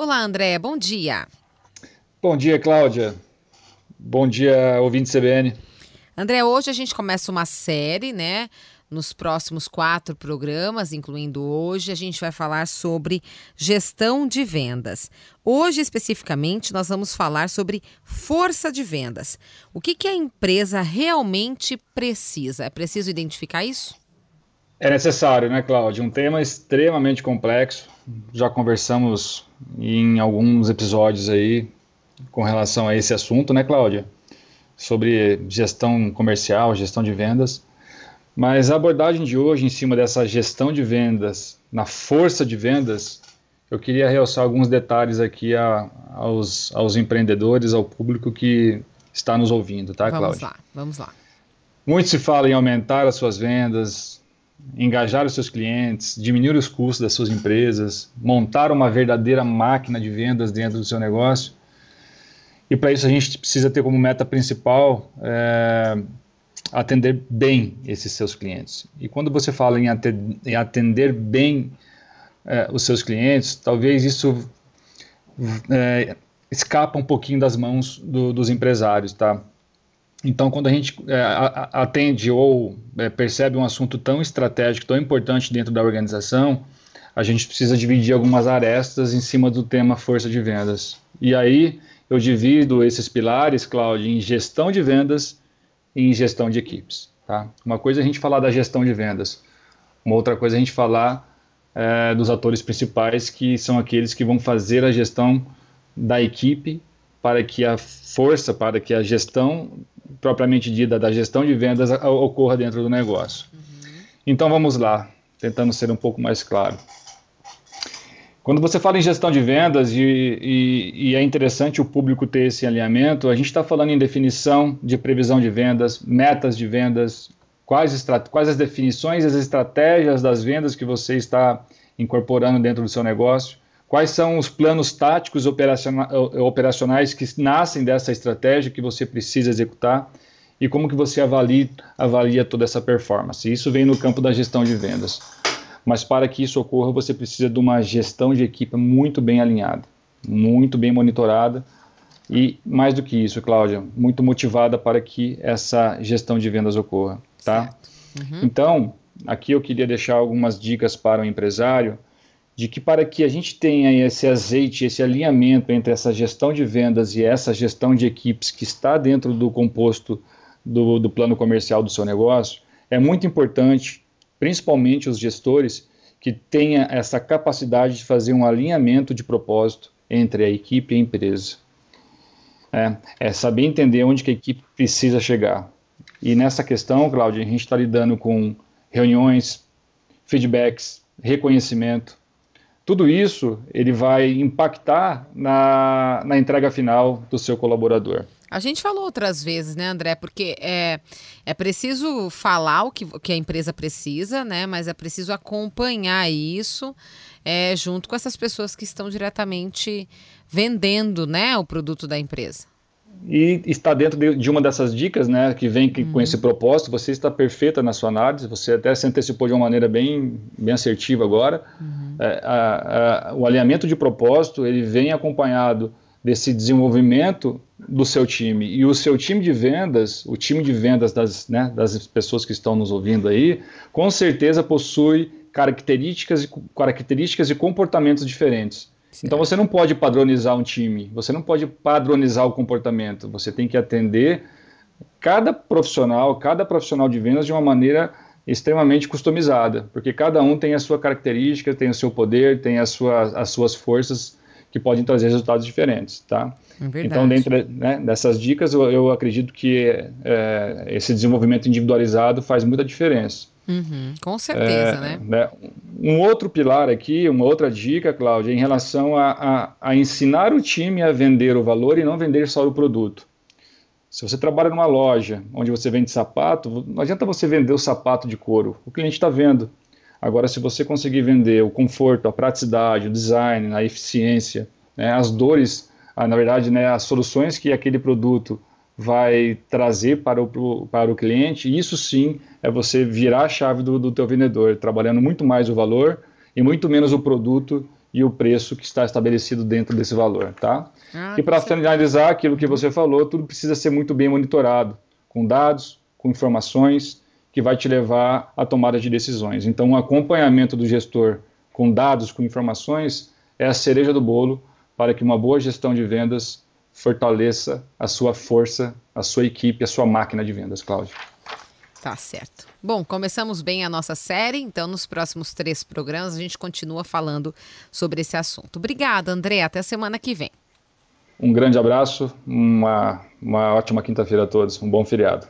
Olá, André, bom dia. Bom dia, Cláudia. Bom dia, ouvinte CBN. André, hoje a gente começa uma série, né? Nos próximos quatro programas, incluindo hoje, a gente vai falar sobre gestão de vendas. Hoje, especificamente, nós vamos falar sobre força de vendas. O que, que a empresa realmente precisa? É preciso identificar isso? É necessário, né, Cláudia? Um tema extremamente complexo. Já conversamos em alguns episódios aí com relação a esse assunto, né, Cláudia? Sobre gestão comercial, gestão de vendas. Mas a abordagem de hoje em cima dessa gestão de vendas, na força de vendas, eu queria realçar alguns detalhes aqui a, aos, aos empreendedores, ao público que está nos ouvindo, tá, Cláudia? Vamos lá, vamos lá. Muito se fala em aumentar as suas vendas, engajar os seus clientes, diminuir os custos das suas empresas, montar uma verdadeira máquina de vendas dentro do seu negócio. E para isso a gente precisa ter como meta principal é, atender bem esses seus clientes. E quando você fala em atender bem é, os seus clientes, talvez isso é, escapa um pouquinho das mãos do, dos empresários, tá? Então, quando a gente é, atende ou é, percebe um assunto tão estratégico, tão importante dentro da organização, a gente precisa dividir algumas arestas em cima do tema força de vendas. E aí eu divido esses pilares, Cláudio, em gestão de vendas e em gestão de equipes. Tá? Uma coisa é a gente falar da gestão de vendas, uma outra coisa é a gente falar é, dos atores principais, que são aqueles que vão fazer a gestão da equipe para que a força, para que a gestão propriamente dita da gestão de vendas ocorra dentro do negócio. Uhum. Então vamos lá, tentando ser um pouco mais claro. Quando você fala em gestão de vendas, e, e, e é interessante o público ter esse alinhamento, a gente está falando em definição de previsão de vendas, metas de vendas, quais, quais as definições, as estratégias das vendas que você está incorporando dentro do seu negócio, quais são os planos táticos operacionais que nascem dessa estratégia que você precisa executar e como que você avalia, avalia toda essa performance. Isso vem no campo da gestão de vendas. Mas para que isso ocorra, você precisa de uma gestão de equipe muito bem alinhada, muito bem monitorada e, mais do que isso, Cláudia, muito motivada para que essa gestão de vendas ocorra. Tá? Uhum. Então, aqui eu queria deixar algumas dicas para o empresário de que para que a gente tenha esse azeite, esse alinhamento entre essa gestão de vendas e essa gestão de equipes que está dentro do composto do, do plano comercial do seu negócio, é muito importante principalmente os gestores, que tenha essa capacidade de fazer um alinhamento de propósito entre a equipe e a empresa. É, é saber entender onde que a equipe precisa chegar. E nessa questão, Cláudia, a gente está lidando com reuniões, feedbacks, reconhecimento. Tudo isso ele vai impactar na, na entrega final do seu colaborador. A gente falou outras vezes, né, André? Porque é, é preciso falar o que, o que a empresa precisa, né? Mas é preciso acompanhar isso é, junto com essas pessoas que estão diretamente vendendo né, o produto da empresa. E está dentro de, de uma dessas dicas, né, que vem que, uhum. com esse propósito, você está perfeita na sua análise, você até se antecipou de uma maneira bem, bem assertiva agora. Uhum. É, a, a, o alinhamento de propósito, ele vem acompanhado desse desenvolvimento do seu time. E o seu time de vendas, o time de vendas das, né, das pessoas que estão nos ouvindo aí, com certeza possui características e, características e comportamentos diferentes. Certo. Então você não pode padronizar um time, você não pode padronizar o comportamento, você tem que atender cada profissional, cada profissional de vendas de uma maneira extremamente customizada, porque cada um tem a sua característica, tem o seu poder, tem as suas, as suas forças que podem trazer resultados diferentes, tá? É então, dentro né, dessas dicas, eu, eu acredito que é, esse desenvolvimento individualizado faz muita diferença. Uhum, com certeza, é, né? né? Um outro pilar aqui, uma outra dica, Cláudia, em relação a, a, a, ensinar o time a vender o valor e não vender só o produto. Se você trabalha numa loja onde você vende sapato, não adianta você vender o sapato de couro, o cliente está vendo. Agora, se você conseguir vender o conforto, a praticidade, o design, a eficiência, né, as dores, a, na verdade, né, as soluções que aquele produto vai trazer para o, para o cliente, isso sim é você virar a chave do, do teu vendedor, trabalhando muito mais o valor e muito menos o produto e o preço que está estabelecido dentro desse valor, tá? Ah, e para finalizar aquilo que você falou, tudo precisa ser muito bem monitorado, com dados, com informações que vai te levar à tomada de decisões. Então, o acompanhamento do gestor com dados, com informações, é a cereja do bolo para que uma boa gestão de vendas fortaleça a sua força, a sua equipe, a sua máquina de vendas, Cláudio. Tá certo. Bom, começamos bem a nossa série, então nos próximos três programas a gente continua falando sobre esse assunto. Obrigada, André. Até semana que vem. Um grande abraço, uma, uma ótima quinta-feira a todos, um bom feriado.